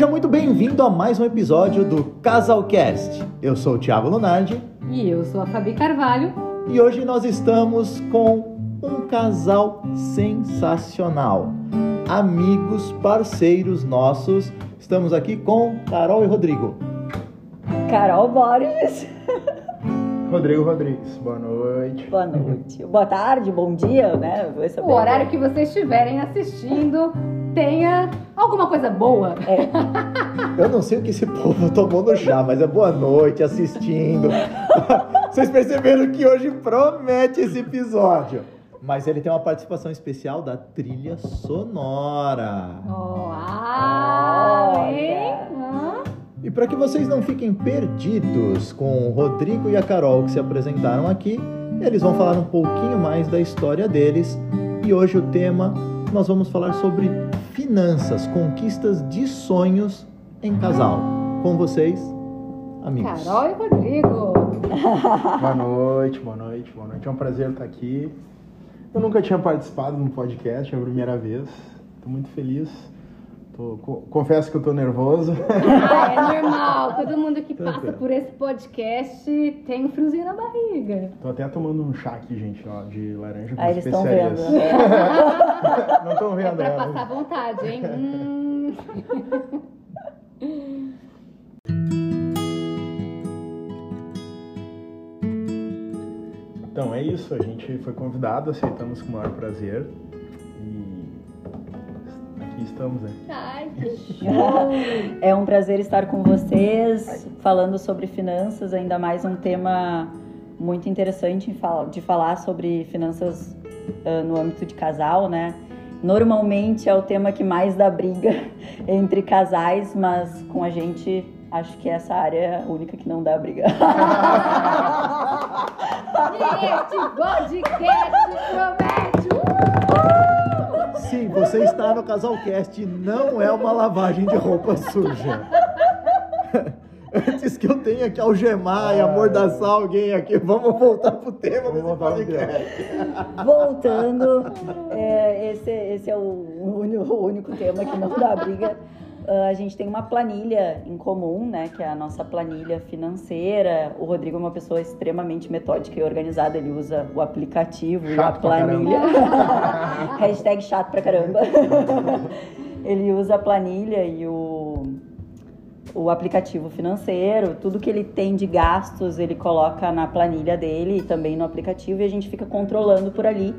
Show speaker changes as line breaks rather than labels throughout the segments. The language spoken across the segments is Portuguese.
Seja muito bem-vindo a mais um episódio do Casalcast. Eu sou o Thiago Lunardi
E eu sou a Fabi Carvalho.
e hoje nós estamos com um casal sensacional. Amigos, parceiros nossos. Estamos aqui com Carol e Rodrigo.
Carol Borges.
Rodrigo Rodrigues, boa noite.
Boa noite. Boa tarde, bom dia, né?
O horário que vocês estiverem assistindo tenha alguma coisa boa.
Eu não sei o que esse povo tomou no chá, mas é boa noite assistindo. Vocês perceberam que hoje promete esse episódio. Mas ele tem uma participação especial da trilha sonora.
Olha.
hein?
E para que vocês não fiquem perdidos com o Rodrigo e a Carol que se apresentaram aqui, eles vão falar um pouquinho mais da história deles. E hoje o tema nós vamos falar sobre finanças, conquistas de sonhos em casal. Com vocês, amigos.
Carol e Rodrigo.
Boa noite, boa noite, boa noite. É um prazer estar aqui. Eu nunca tinha participado de um podcast, é a primeira vez. Estou muito feliz. Tô- co- confesso que eu estou nervoso.
Ah, é normal. Todo mundo que passa por esse podcast tem um friozinho na barriga.
Tô até tomando um chá aqui, gente, ó, de laranja com
Ah, eles estão
especiarias.
vendo. né?
Não estão
É
vendo,
pra
né?
passar vontade, hein? Hum.
Então é isso, a gente foi convidado, aceitamos com o maior prazer. Aqui estamos, né?
Ai, que show.
É um prazer estar com vocês, falando sobre finanças, ainda mais um tema muito interessante de falar sobre finanças ah, no âmbito de casal, né? Normalmente é o tema que mais dá briga entre casais, mas com a gente acho que essa área é a única que não dá briga.
E este podcast promete. Uhul!
Sim, você está no Casalcast, não é uma lavagem de roupa suja. Antes que eu tenha que algemar e amordaçar alguém aqui, vamos voltar pro tema
Vamos
desse podcast.
Voltando, é, esse, esse é o único, o único tema que não dá briga. Ah, a gente tem uma planilha em comum, né? Que é a nossa planilha financeira. O Rodrigo é uma pessoa extremamente metódica e organizada. Ele usa o aplicativo e a
Chato
planilha. Hashtag chato pra caramba. ele usa a planilha e o, o aplicativo financeiro. Tudo que ele tem de gastos, ele coloca na planilha dele e também no aplicativo. E a gente fica controlando por ali,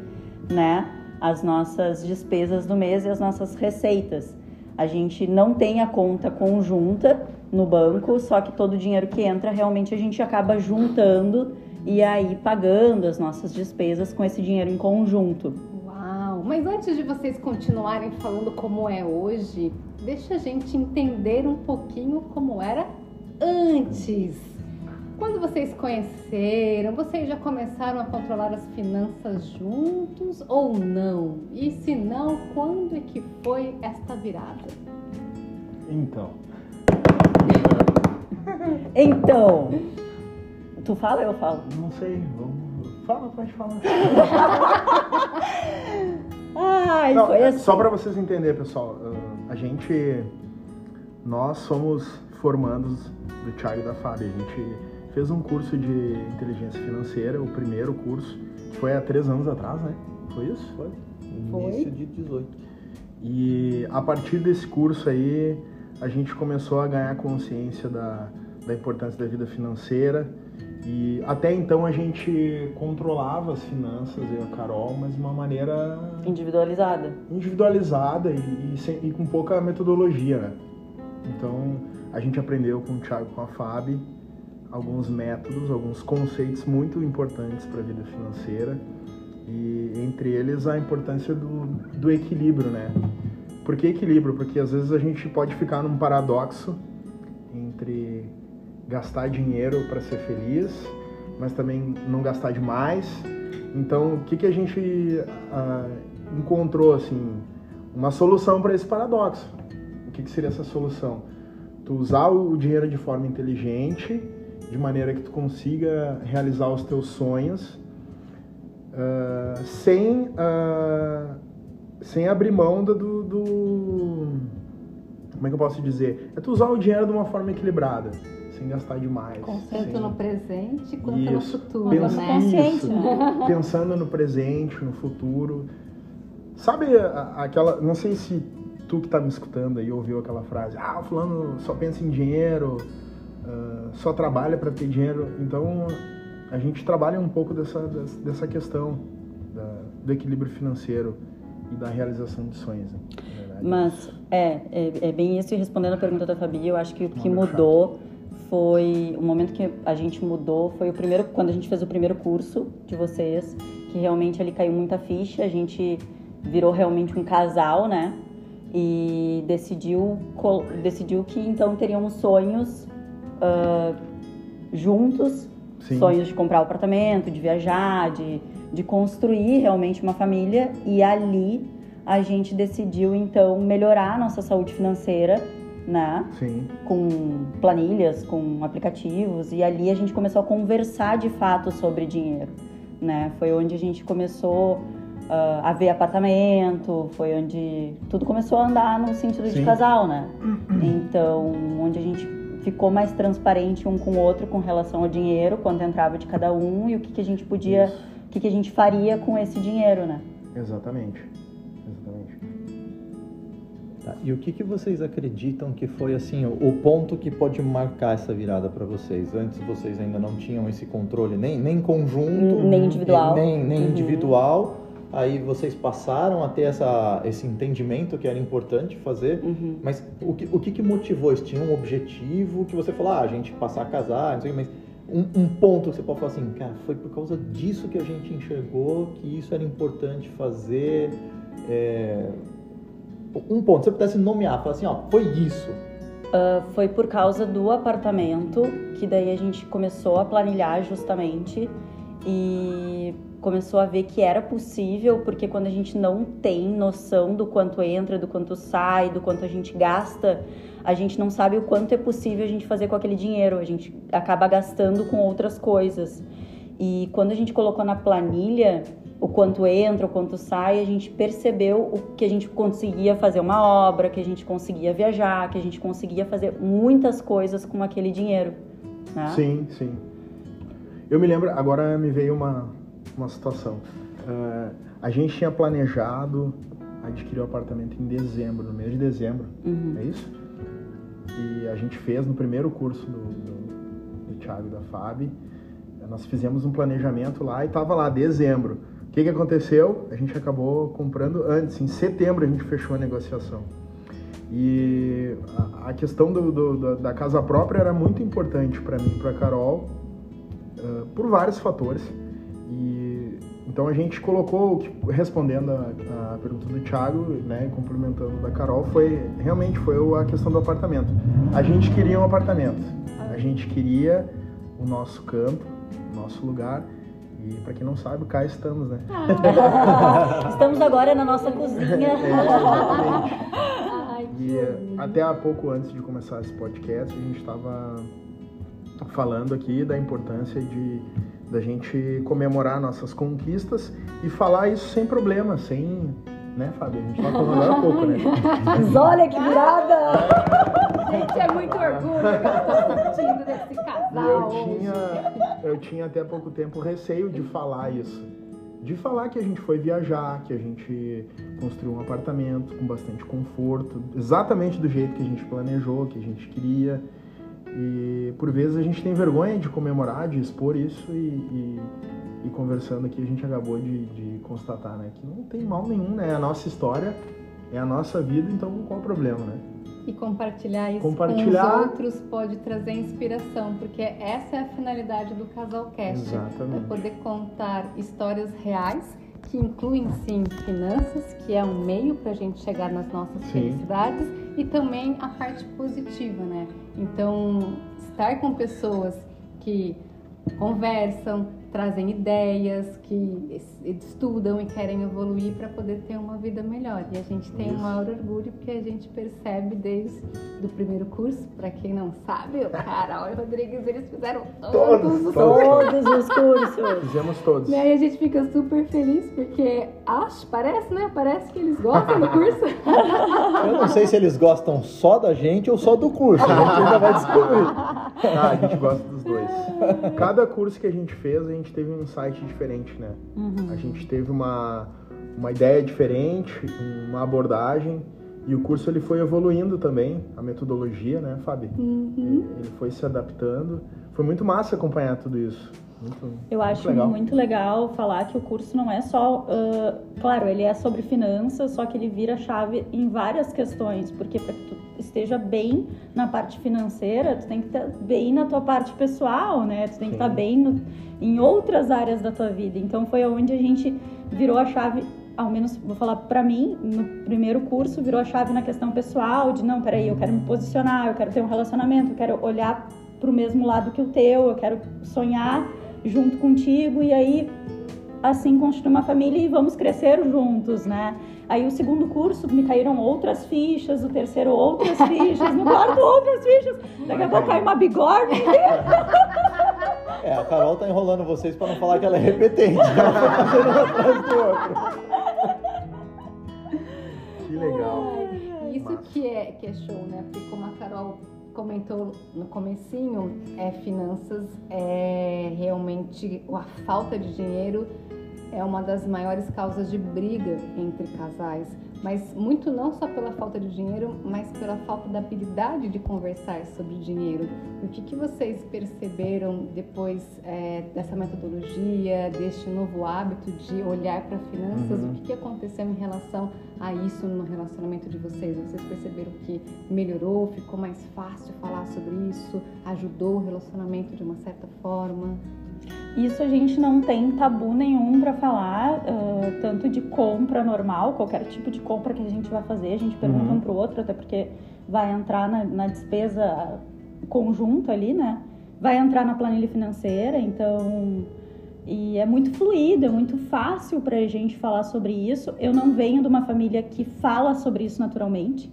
né? As nossas despesas do mês e as nossas receitas. A gente não tem a conta conjunta no banco, só que todo o dinheiro que entra realmente a gente acaba juntando e aí pagando as nossas despesas com esse dinheiro em conjunto.
Uau! Mas antes de vocês continuarem falando como é hoje, deixa a gente entender um pouquinho como era antes. Quando vocês conheceram, vocês já começaram a controlar as finanças juntos ou não? E se quando é que foi esta virada?
Então,
Então, tu fala ou eu falo?
não sei, vamos. Fala, pode falar.
Ai,
Não,
foi
é
assim.
Só para vocês entenderem, pessoal, ah, a gente, nós somos formandos do Thiago e da Fábio. A gente fez um curso de inteligência financeira, o primeiro curso, foi há três anos atrás, né? Foi isso? Foi.
Início de 18.
E a partir desse curso aí, a gente começou a ganhar consciência da, da importância da vida financeira. E até então a gente controlava as finanças, eu e a Carol, mas de uma maneira
Individualizada.
individualizada e, e sem- e com pouca metodologia, né? Então a gente aprendeu com o Thiago e com a Fábio alguns métodos, alguns conceitos muito importantes para a vida financeira e entre eles a importância do, do equilíbrio, né? Por que equilíbrio? Porque às vezes a gente pode ficar num paradoxo entre gastar dinheiro para ser feliz, mas também não gastar demais. Então, o que, que a gente ah, encontrou assim uma solução para esse paradoxo? O que, que seria essa solução? Tu usar o dinheiro de forma inteligente, de maneira que tu consiga realizar os teus sonhos, ah, sem ah, sem abrir mão do, do- como é que eu posso dizer? É tu usar o dinheiro de uma forma equilibrada, sem gastar demais.
Tanto
sem-
no presente quanto no
Isso.
futuro,
Pensa-
né?
consciente,
isso.
né?
Pensando no presente, no futuro. Sabe aquela. Não sei se tu que tá me escutando aí ouviu aquela frase: ah, o fulano só pensa em dinheiro, ah, só trabalha para ter dinheiro. Então a gente trabalha um pouco dessa, dessa, questão da- do equilíbrio financeiro e da realização de sonhos. né?
Mas é, é, é bem isso. E respondendo a pergunta da Fabi, eu acho que o que mudou foi o momento que a gente mudou foi o primeiro quando a gente fez o primeiro curso de vocês, que realmente ali caiu muita ficha. A gente virou realmente um casal, né? E decidiu decidiu que então teríamos sonhos ah, juntos
Sim.
sonhos de comprar o apartamento, de viajar, de, de construir realmente uma família. E ali a gente decidiu então melhorar a nossa saúde financeira, né?
Sim,
Com planilhas, com aplicativos. E ali a gente começou a conversar de fato sobre dinheiro, né? Foi onde a gente começou ah, a ver apartamento, foi onde tudo começou a andar no sentido de
Sim.
casal, né? Então, onde a gente ficou mais transparente um com o outro com relação ao dinheiro, quanto entrava de cada um e o que, que a gente podia,
Isso.
o que, que a gente faria com esse dinheiro, né?
exatamente. Exatamente.
Tá, E o que, que vocês acreditam que foi assim o o ponto que pode marcar essa virada para vocês? Antes vocês ainda não tinham esse controle nem, nem conjunto,
Nem individual.
nem, nem
Uhum.
individual. Aí vocês passaram a ter essa, esse entendimento que era importante fazer.
Uhum.
Mas o que, o que, que motivou isso? Tinha um objetivo que você falou, ah, a gente passar a casar, não sei o que, mas um, um ponto que você pode falar assim, cara, foi por causa disso que a gente enxergou que isso era importante fazer. é, Um ponto, se você pudesse nomear, falar assim, ó, foi isso.
Foi por causa do apartamento que daí a gente começou a planilhar justamente e começou a ver que era possível, porque quando a gente não tem noção do quanto entra, do quanto sai, do quanto a gente gasta, a gente não sabe o quanto é possível a gente fazer com aquele dinheiro, a gente acaba gastando com outras coisas. E quando a gente colocou na planilha o quanto entra, o quanto sai, a gente percebeu o que a gente conseguia fazer uma obra, que a gente conseguia viajar, que a gente conseguia fazer muitas coisas com aquele dinheiro. Né?
Sim, sim. Eu me lembro, agora me veio uma, uma situação. Eh, a gente tinha planejado adquirir o apartamento em dezembro, no mês de dezembro,
Uhum.
é isso? E a gente fez no primeiro curso do, do, do Thiago e da Fabi. Nós fizemos um planejamento lá e tava lá, dezembro. O que, que aconteceu? A gente acabou comprando antes, em setembro a gente fechou a negociação. E a, a questão do, do- da- casa própria era muito importante para mim e para Carol, eh, por vários fatores. Então a gente colocou, respondendo a, a pergunta do Thiago, né, complementando da Carol, foi realmente foi a questão do apartamento. A gente queria um apartamento, a gente queria o nosso canto, o nosso lugar. E para quem não sabe, cá estamos, né?
Estamos agora na nossa cozinha.
É, exatamente.
Ai,
E eh, até há pouco antes de começar esse podcast, a gente estava falando aqui da importância de da gente comemorar nossas conquistas e falar isso sem problema, sem, né, Fábio? A gente falando agora há pouco, né?
Mas olha que virada!
Gente, é muito orgulho que eu tô sentindo desse casal.
eu tinha, eu tinha até pouco tempo receio de falar isso. De falar que a gente foi viajar, que a gente construiu um apartamento com bastante conforto, exatamente do jeito que a gente planejou, que a gente queria. E por vezes a gente tem vergonha de comemorar, de expor isso e, e- e conversando aqui a gente acabou de, de constatar né, que não tem mal nenhum, né? É a nossa história, é a nossa vida, então qual o problema, né?
E compartilhar isso
Compartilhar.
com os outros pode trazer inspiração, porque essa é a finalidade do Casalcast.
Exatamente.
É poder contar histórias reais, que incluem sim finanças, que é um meio para a gente chegar nas nossas
Sim.
felicidades, e também a parte positiva, né? Então, estar com pessoas que conversam, trazem ideias, que es- estudam e querem evoluir para poder ter uma vida melhor. E a gente tem
Isso.
um maior orgulho porque a gente percebe desde do primeiro curso, para quem não sabe, o Carol e o Rodrigues, eles fizeram todos,
Todos,
os
todos.
Todos os cursos.
Fizemos todos.
E aí a gente fica super feliz porque acho, parece, né? Parece que eles gostam do curso.
Eu não sei se eles gostam só da gente ou só do curso. A gente ainda vai descobrir.
Ah, a gente gosta dos dois. Cada curso que a gente fez, a gente teve um insight diferente, né? A gente teve uma, uma ideia diferente, uma abordagem. E o curso ele foi evoluindo também, a metodologia, né, Fábio?
Uhum.
Ele foi se adaptando. Foi muito massa acompanhar tudo isso. Muito,
Eu
muito
acho
legal.
muito legal falar que o curso não é só, ah, claro, ele é sobre finanças, só que ele vira chave em várias questões, porque para que tu esteja bem na parte financeira, tu tem que estar bem na tua parte pessoal, né? Tu tem que estar bem no- em outras áreas da tua vida. Então foi onde a gente virou a chave, ao menos vou falar para mim, no primeiro curso virou a chave na questão pessoal, de não, peraí, eu quero me posicionar, eu quero ter um relacionamento, eu quero olhar pro mesmo lado que o teu, eu quero sonhar junto contigo e aí assim construir uma família e vamos crescer juntos, né? Aí o segundo curso me caíram outras fichas, o terceiro outras fichas, no quarto outras fichas. Daqui a pouco cai uma bigorna.
É, a Carol tá enrolando vocês pra não falar que ela é repetente. Ela foi fazendo um atrás do outro.
Que legal.
Isso que é, que é show, né? Porque como a Carol comentou no comecinho, é, finanças é realmente a falta de dinheiro é uma das maiores causas de briga entre casais. Mas muito não só pela falta de dinheiro, mas pela falta da habilidade de conversar sobre dinheiro. O que, que vocês perceberam depois é, dessa metodologia, deste novo hábito de olhar para finanças?
Uhum.
O que, que aconteceu em relação a isso no relacionamento de vocês? Vocês perceberam que melhorou, ficou mais fácil falar sobre isso, ajudou o relacionamento de uma certa forma?
Isso a gente não tem tabu nenhum para falar, ah, tanto de compra normal, qualquer tipo de compra que a gente vai fazer, a gente pergunta
Uhum.
um pro outro, até porque vai entrar na, na despesa conjunta ali, né? Vai entrar na planilha financeira, então. E é muito fluido, é muito fácil pra gente falar sobre isso. Eu não venho de uma família que fala sobre isso naturalmente.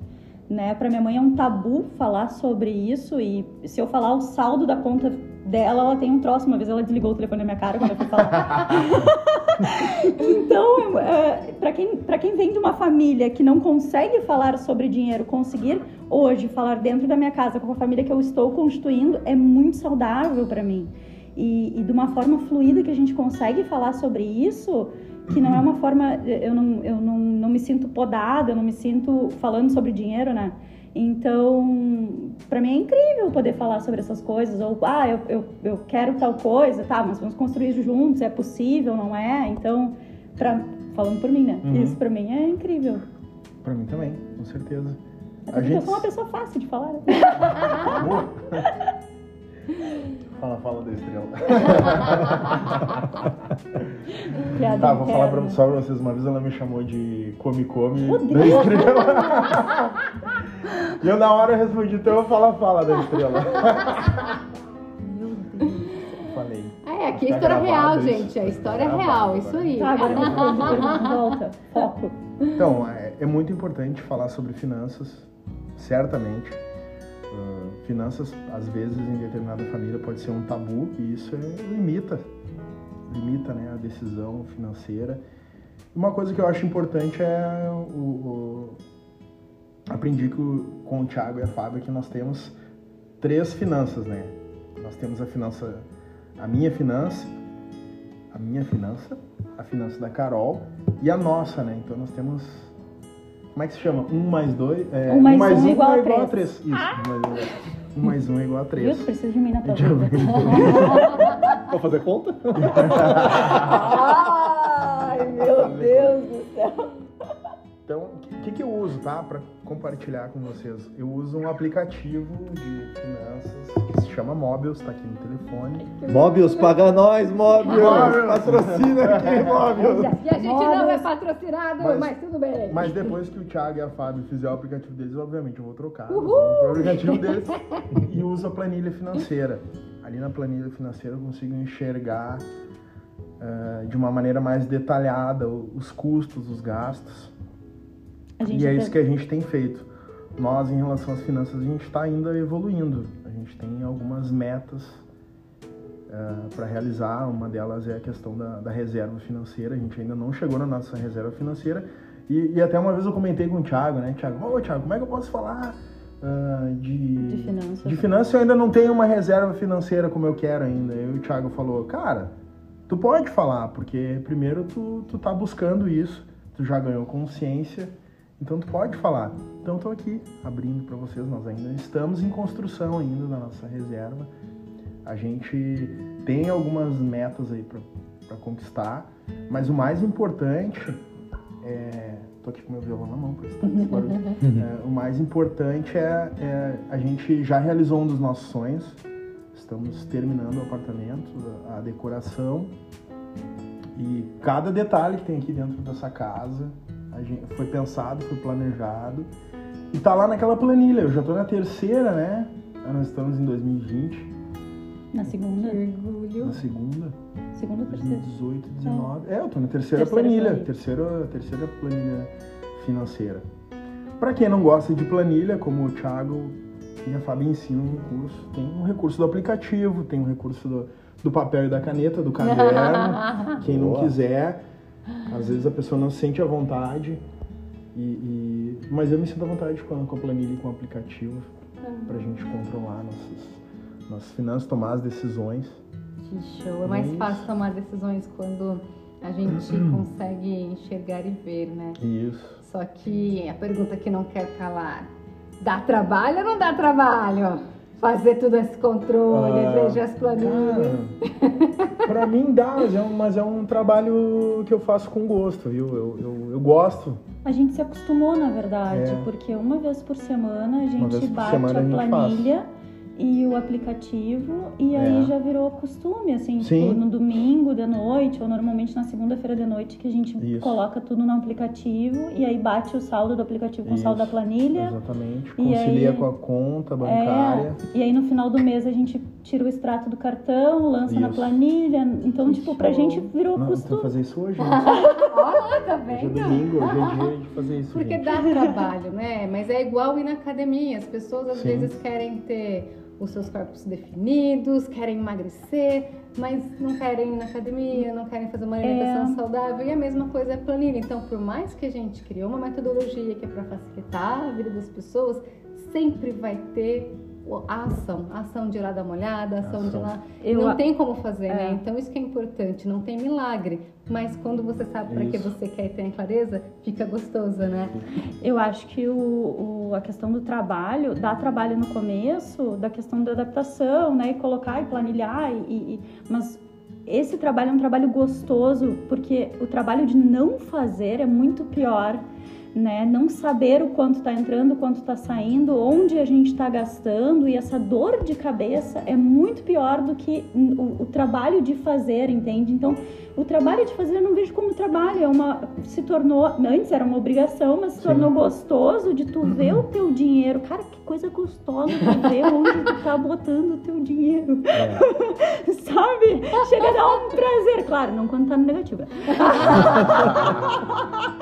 Né? Para minha mãe é um tabu falar sobre isso e se eu falar o saldo da conta dela, ela tem um troço. Uma vez ela desligou o telefone na minha cara quando eu fui falar. então, é, para quem, pra quem vem de uma família que não consegue falar sobre dinheiro, conseguir hoje falar dentro da minha casa com a família que eu estou constituindo é muito saudável para mim. E, e de uma forma fluida que a gente consegue falar sobre isso, que não é uma forma. Eu não, eu não, não me sinto podada, eu não me sinto falando sobre dinheiro, né? Então, para mim é incrível poder falar sobre essas coisas. Ou, ah, eu, eu, eu quero tal coisa, tá, mas vamos construir juntos, é possível, não é? Então, pra, falando por mim, né?
Uhum.
Isso pra mim é incrível.
Pra mim também, com certeza.
Até
A
porque eu
gente-
sou uma pessoa fácil de falar. né?
Fala, fala da estrela.
Piada
Tá, vou falar pra,
interna.
só pra vocês. Uma vez ela me chamou de come-come da
Rodrigo!
estrela. e eu na hora respondi, então eu fala, fala da estrela.
Meu Deus.
Falei.
É, aqui é
Tá
história real,
isso.
gente. A história é
Tá
real, isso aí.
Tá, agora volta. Foco.
Então, é, é muito importante falar sobre finanças, certamente. Ah, finanças, às vezes, em determinada família pode ser um tabu e isso é- limita, limita né, a decisão financeira. Uma coisa que eu acho importante é o, o- aprendi que o- com o Thiago e a Fábio que nós temos três finanças, né? Nós temos a finança, a minha finança, a minha finança, a finança da Carol e a nossa, né? Então nós temos. Como é que se chama? Um mais dois. É,
Um mais um igual a
é igual a
três.
três. Isso, um mais um, é- um mais um é igual a
Viu?
três.
Tu precisa de mim na tua
Já
vida.
Vou fazer conta?
Ai, meu Deus do céu.
O que, eu uso, tá? Para compartilhar com vocês. Eu uso um aplicativo de finanças que se chama Mobius, tá aqui no telefone.
Mobius, paga nós, Mobius!
Mobius.
Patrocina aqui, Mobius!
E a gente não é patrocinado,
Mas-
mas, tudo bem.
Mas depois que o Thiago e a Fábio fizer o aplicativo deles, obviamente eu vou trocar. Vão pro aplicativo deles e uso a planilha financeira. Ali na planilha financeira eu consigo enxergar uh, de uma maneira mais detalhada os custos, os gastos. E é isso que a gente tem feito. Nós, em relação às finanças, a gente está ainda evoluindo. A gente tem algumas metas uh, para realizar. Uma delas é a questão da, da, reserva financeira. A gente ainda não chegou na nossa reserva financeira. E, e até uma vez eu comentei com o Thiago, né? Thiago, ô Thiago, como é que eu posso falar uh, de,
de finanças?
De finanças eu ainda não tenho uma reserva financeira como eu quero ainda. E o Thiago falou, cara, tu pode falar, porque primeiro tu, tu tá buscando isso, tu já ganhou consciência, então tu pode falar. Então estou aqui abrindo para vocês, nós ainda estamos em construção ainda da nossa reserva. A gente tem algumas metas aí para conquistar, mas o mais importante é. Tô aqui com meu violão na mão, isso tá barulho. é, o mais importante é, é, a gente já realizou um dos nossos sonhos. Estamos terminando o apartamento, a, a decoração. E cada detalhe que tem aqui dentro dessa casa gente, foi pensado, foi planejado. E tá lá naquela planilha. Eu já tô na terceira, né? Nós estamos em 2020.
Na segunda?
Na segunda.
Segunda ou terceira?
18, 19. É, eu tô na terceira, terceira planilha. planilha. Terceira, terceira planilha financeira. Para quem não gosta de planilha, como o Thiago e a Fábio ensinam no curso, tem um recurso do aplicativo, tem um recurso do, do papel e da caneta, do caderno. quem não quiser, às vezes a pessoa não se sente à vontade. E, e... Mas eu me sinto à vontade com a, com a planilha e com o aplicativo uhum. para a gente controlar nossas, nossas finanças, tomar as decisões.
Que show! É mais Isso. fácil tomar decisões quando a gente consegue enxergar e ver, né?
Isso.
Só que a pergunta que não quer calar: dá trabalho ou não dá trabalho? Fazer todo esse controle, ah, veja as planilhas.
Para mim dá, mas é, um, mas é um trabalho que eu faço com gosto, viu? Eu, eu, eu gosto.
A gente se acostumou, na verdade, é. porque uma vez por semana a gente bate semana a, a planilha e o aplicativo e é. aí já virou costume, assim, tipo, no domingo de noite ou normalmente na segunda-feira de noite que a gente Isso. coloca tudo no aplicativo e aí bate o saldo do aplicativo com Isso. o saldo da planilha.
Exatamente. Concilia aí, com a conta bancária.
É, e aí no final do mês a gente tira o extrato do cartão, lança isso. na planilha. Então, tipo, pra gente virou
Não,
costume.
Então fazer isso hoje.
Olha, tá vendo?
Hoje é domingo, hoje é dia de fazer isso.
Porque
gente.
dá trabalho, né? Mas é igual ir na academia. As pessoas às Sim. vezes querem ter os seus corpos definidos, querem emagrecer, mas não querem ir na academia, não querem fazer uma alimentação é. saudável. E a mesma coisa é a planilha. Então, por mais que a gente criou uma metodologia que é para facilitar a vida das pessoas, sempre vai ter a ação, a ação de ir lá dar uma olhada, a ação, ação. de lá. Eu, não tem como fazer, né? é. né? Então isso que é importante, não tem milagre. Mas quando você sabe para que você quer e tem clareza, fica gostoso, né?
Eu acho que o, o, a questão do trabalho, dá trabalho no começo, da questão da adaptação, né? E colocar e planilhar, e, e, mas esse trabalho é um trabalho gostoso, porque o trabalho de não fazer é muito pior né? Não saber o quanto está entrando, o quanto está saindo, onde a gente está gastando e essa dor de cabeça é muito pior do que o, o, trabalho de fazer, entende? Então, o trabalho de fazer eu não vejo como trabalho, é uma se tornou antes era uma obrigação, mas se Sim. tornou gostoso de tu ver o teu dinheiro. Cara, que coisa gostosa tu ver onde tu tá botando o teu dinheiro. É. Sabe? Chega a dar um prazer, claro, não quando tá no negativo.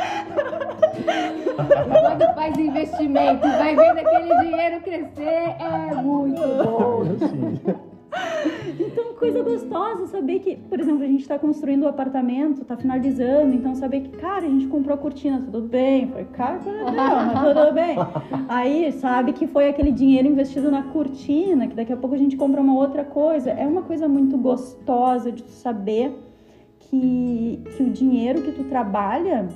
Quando faz investimento e vai vendo aquele dinheiro crescer, é muito bom.
Então, coisa gostosa saber que, por exemplo, a gente está construindo o um apartamento, está finalizando, então saber que, cara, a gente comprou a cortina, tudo bem, foi caro, mas tudo bem. Aí, sabe que foi aquele dinheiro investido na cortina, que daqui a pouco a gente compra uma outra coisa. É uma coisa muito gostosa de saber que, que o dinheiro que tu trabalha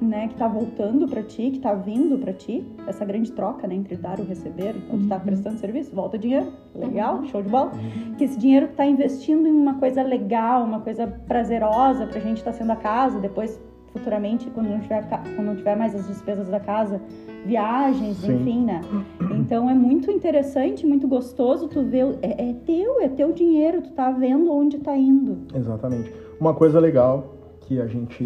né, que está voltando para ti, que está vindo para ti, essa grande troca, né, entre dar e receber, enquanto está uhum. prestando serviço, volta o dinheiro, legal, uhum. show de bola. Uhum. Que esse dinheiro está investindo em uma coisa legal, uma coisa prazerosa para a gente estar tá sendo a casa, depois futuramente quando não tiver quando não tiver mais as despesas da casa, viagens, Sim. enfim, né? Então é muito interessante, muito gostoso tu ver, é, é teu, é teu dinheiro, tu tá vendo onde tá indo.
Exatamente. Uma coisa legal que a gente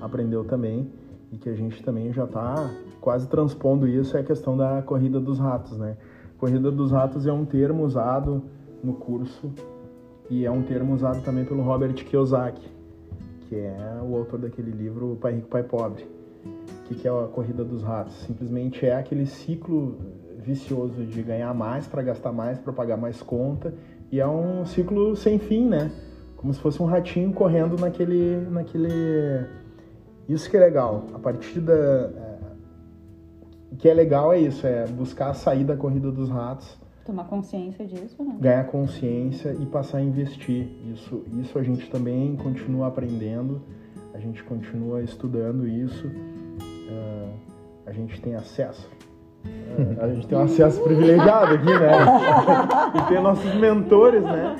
aprendeu também e que a gente também já está quase transpondo isso é a questão da corrida dos ratos, né? Corrida dos ratos é um termo usado no curso e é um termo usado também pelo Robert Kiyosaki. que é o autor daquele livro Pai Rico, Pai Pobre. O que, é a corrida dos ratos? Simplesmente é aquele ciclo vicioso de ganhar mais para gastar mais, para pagar mais conta, e é um ciclo sem fim, né? Como se fosse um ratinho correndo naquele, naquele. Isso que é legal. A partir da. é, O que é legal é isso, é buscar sair da corrida dos ratos
Tomar consciência disso, né?
ganhar consciência e passar a investir. Isso, isso a gente também continua aprendendo, a gente continua estudando isso, ah, a gente tem acesso. Ah, a gente tem um acesso privilegiado aqui, né? E tem nossos mentores, né?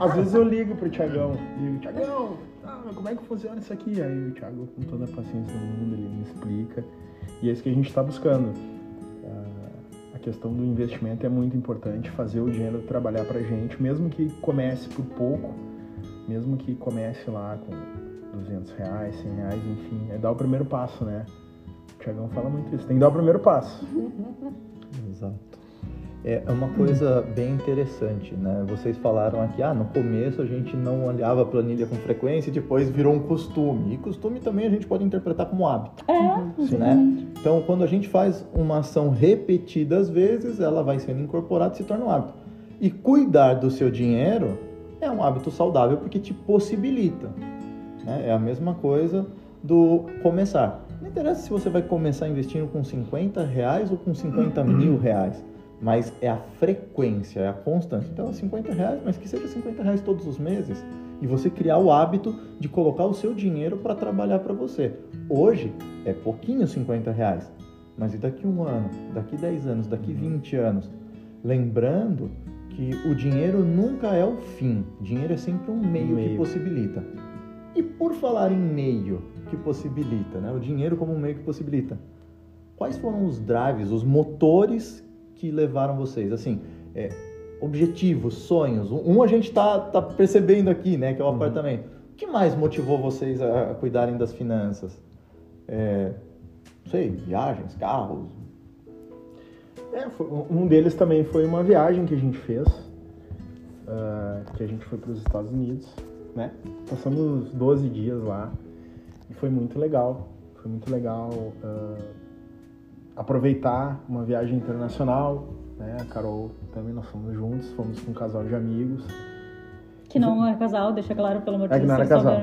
Às vezes eu ligo pro Tiagão, digo, Tiagão, ah, como é que funciona isso aqui? Aí o Thiago, com toda a paciência do mundo, ele me explica. E é isso que a gente está buscando. Ah, a questão do investimento é muito importante, fazer o dinheiro trabalhar pra gente, mesmo que comece por pouco, mesmo que comece lá com 200 reais, 100 reais, enfim, é dar o primeiro passo, né? O Tiagão fala muito isso, tem que dar o primeiro passo.
Exato. É uma coisa bem interessante, né? Vocês falaram aqui, ah, no começo a gente não olhava a planilha com frequência e depois virou um costume. E costume também a gente pode interpretar como hábito.
É,
né?
exatamente.
Então, quando a gente faz uma ação repetidas vezes, ela vai sendo incorporada e se torna um hábito. E cuidar do seu dinheiro é um hábito saudável porque te possibilita. né? É a mesma coisa do começar. Não interessa se você vai começar investindo com 50 reais ou com 50 mil reais, mas é a frequência, é a constância. Então, é 50 reais, mas que seja 50 reais todos os meses. E você criar o hábito de colocar o seu dinheiro para trabalhar para você. Hoje é pouquinho 50 reais, mas e daqui um ano, daqui 10 anos, daqui 20 anos? Lembrando que o dinheiro nunca é o fim, dinheiro é sempre um meio, que
Meio.
possibilita. E por falar em meio que possibilita, né? o dinheiro como um meio que possibilita, quais foram os drives, os motores que levaram vocês? Assim, é, objetivos, sonhos. Um a gente tá, tá percebendo aqui, né? Que é o apartamento. O que mais motivou vocês a, a cuidarem das finanças? É, não sei, viagens, carros.
É, foi- um deles também foi uma viagem que a gente fez, ah, que a gente foi para os Estados Unidos, né? Passamos 12 dias lá e foi muito legal. Foi muito legal ah, aproveitar uma viagem internacional, né? A Carol também nós fomos juntos, fomos com um casal de amigos.
Que não é casal, deixa claro, pelo amor de
É que
Deus.
não era casal.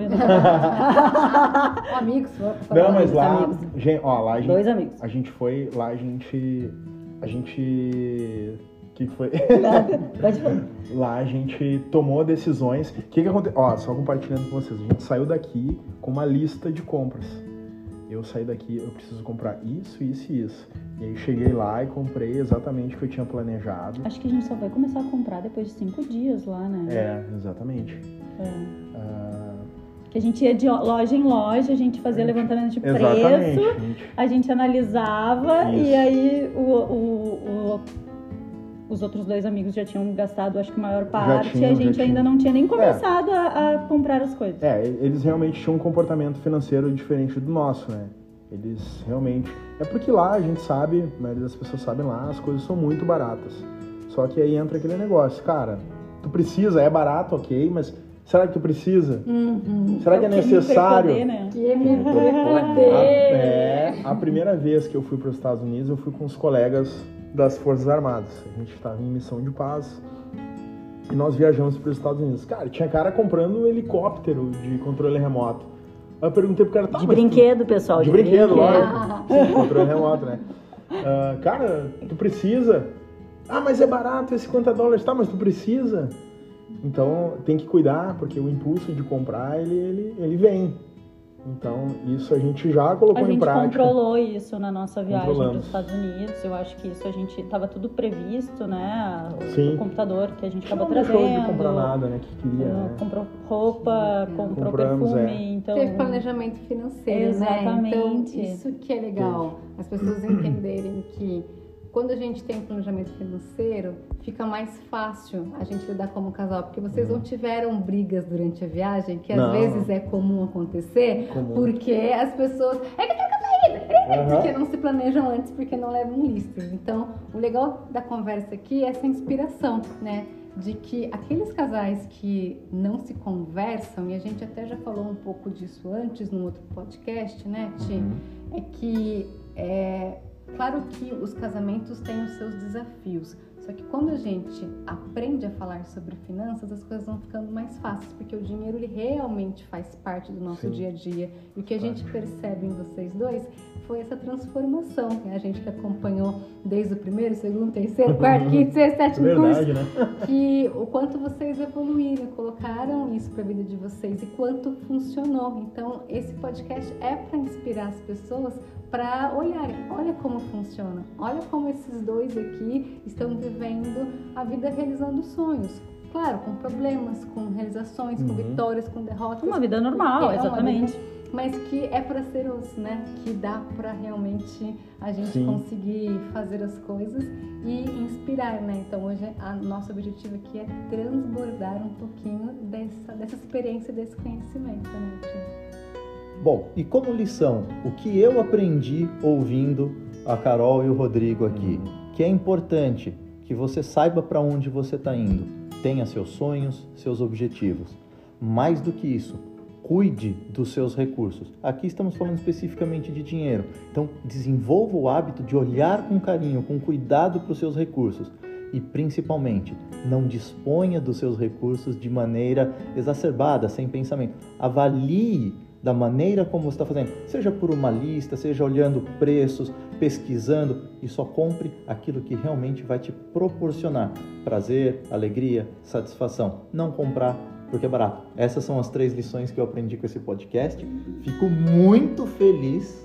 Amigos,
Não, mas
amigos,
lá,
amigos.
gente, ó, lá a gente,
Dois amigos.
a gente foi, lá a gente, a gente, o que que foi?
Nada. Pode falar.
Lá a gente tomou decisões. O que que aconteceu? Ó, só compartilhando com vocês. A gente saiu daqui com uma lista de compras. Eu saí daqui, eu preciso comprar isso, isso e isso. E aí cheguei lá e comprei exatamente o que eu tinha planejado.
Acho que a gente só vai começar a comprar depois de cinco dias lá, né?
É, exatamente.
É.
Ah,
Que a gente ia de loja em loja, a gente fazia levantamento de preço,
gente.
a gente analisava
Isso.
e aí o, o- o- os outros dois amigos já tinham gastado, acho que a maior parte,
tinham,
e a gente ainda não tinha nem começado a, a comprar as coisas.
É, eles realmente tinham um comportamento financeiro diferente do nosso, né? Eles realmente. É porque lá a gente sabe, a maioria das pessoas sabem lá, as coisas são muito baratas. Só que aí entra aquele negócio, cara, tu precisa, é barato, ok, mas será que tu precisa?
Uhum.
Será que é
O me
necessário?
poder, né?
Que me
A,
poder.
é, a primeira vez que eu fui para os Estados Unidos, eu fui com os colegas das Forças Armadas. A gente estava em missão de paz e nós viajamos para os Estados Unidos. Cara, tinha cara comprando um helicóptero de controle remoto. Aí eu perguntei pro cara, tá,
De
mas tu-
brinquedo, pessoal.
de brinquedo, lógico. Sim, controle remoto, né? Ah, cara, tu precisa. Ah, mas é barato, é 50 dólares. Tá, mas tu precisa. Então tem que cuidar, porque o impulso de comprar, ele, ele, ele vem. Então isso a gente já colocou
A
em
gente
prática.
controlou isso na nossa viagem para os Estados Unidos. Eu acho que isso a gente estava tudo previsto, né? O,
Sim.
o computador que a gente
A gente
acabou
não
trazendo.
de comprar nada, né? Que queria, né?
Comprou roupa, comprou
Compramos,
perfume,
é.
então.
Teve planejamento financeiro, né?
Exatamente.
Então, isso que é legal. As pessoas entenderem que quando a gente tem planejamento financeiro, fica mais fácil a gente lidar como casal, porque vocês não tiveram brigas durante a viagem, que às
Não.
vezes é comum acontecer,
Comum.
porque as pessoas. É que sair!
Aham.
Porque não se planejam antes, porque não levam listas. Então, o legal da conversa aqui é essa inspiração, né? de que aqueles casais que não se conversam, e a gente até já falou um pouco disso antes no outro podcast, né, Ti?
Uhum.
É que é claro que os casamentos têm os seus desafios, só que quando a gente aprende a falar sobre finanças, as coisas vão ficando mais fáceis, porque o dinheiro ele realmente faz parte do nosso
Sim.
dia a dia. E o que a gente percebe em vocês dois foi essa transformação. A gente que acompanhou desde o primeiro, segundo, terceiro, quarto, quinto, sexto, sétimo curso,
né?
que o quanto vocês evoluíram, colocaram isso para a vida de vocês e quanto funcionou. Então, esse podcast é para inspirar as pessoas para olharem, olha como funciona, olha como esses dois aqui estão vivendo a vida realizando sonhos. Claro, com problemas, com realizações, com
Uhum.
vitórias, com derrotas.
Uma vida normal,
é uma
exatamente.
vida- mas que é prazeroso, né? Que dá para realmente a gente
Sim.
conseguir fazer as coisas e inspirar, né? Então hoje a nosso objetivo aqui é transbordar um pouquinho dessa, dessa experiência, desse conhecimento, né? Ti?
Bom, e como lição, o que eu aprendi ouvindo a Carol e o Rodrigo aqui? Que é importante que você saiba para onde você está indo, tenha seus sonhos, seus objetivos. Mais do que isso, cuide dos seus recursos. Aqui estamos falando especificamente de dinheiro. Então, desenvolva o hábito de olhar com carinho, com cuidado para os seus recursos. E principalmente, não disponha dos seus recursos de maneira exacerbada, sem pensamento. Avalie da maneira como você está fazendo, seja por uma lista, seja olhando preços, pesquisando e só compre aquilo que realmente vai te proporcionar prazer, alegria, satisfação. Não comprar porque é barato. Essas são as três lições que eu aprendi com esse podcast. Fico muito feliz.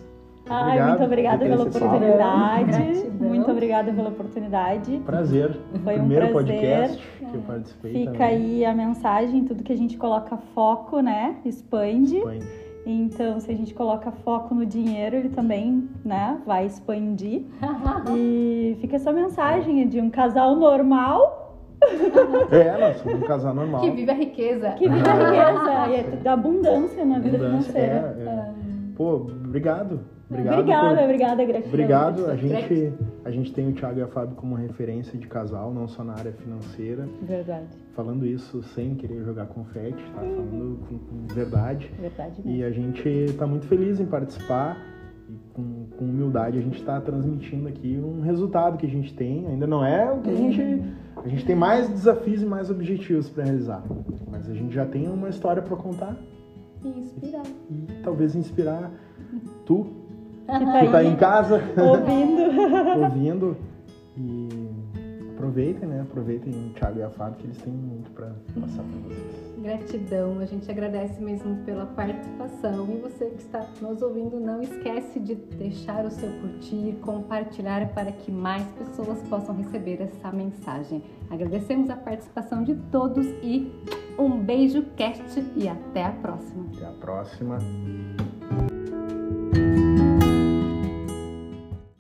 Ai,
Obrigado
muito obrigada pela oportunidade. Muito obrigada pela oportunidade.
Prazer.
Foi um
Primeiro
prazer.
podcast que eu participei
Fica
também.
aí a mensagem, tudo que a gente coloca foco, né? Expande.
Expande.
Então, se a gente coloca foco no dinheiro, ele também, né, vai expandir. e fica essa mensagem de um casal normal
É, nós somos um casal normal.
Que vive a riqueza.
que vive a riqueza e da abundância na vida
Abundância,
financeira.
é, é. Pô, obrigado. Obrigado.
obrigada,
por-
obrigada, gratidão.
Obrigado. A gente, a gente tem o Thiago e a Fábio como referência de casal, não só na área financeira.
Verdade,
Falando isso sem querer jogar confete, tá? Falando com, com verdade.
verdade mesmo.
E a gente está muito feliz em participar e com, com humildade a gente está transmitindo aqui um resultado que a gente tem. Ainda não é o que a gente. A gente tem mais desafios e mais objetivos para realizar. Mas a gente já tem uma história para contar
E inspirar.
e talvez inspirar tu
Que
que
tá
está
aí
em casa
ouvindo.
ouvindo. E aproveitem, né? Aproveitem o Thiago e a Fábio que eles têm muito para passar para vocês.
Gratidão, a gente agradece mesmo pela participação. E você que está nos ouvindo, não esquece de deixar o seu curtir, compartilhar para que mais pessoas possam receber essa mensagem. Agradecemos a participação de todos e um beijo cast e até a próxima.
Até a próxima.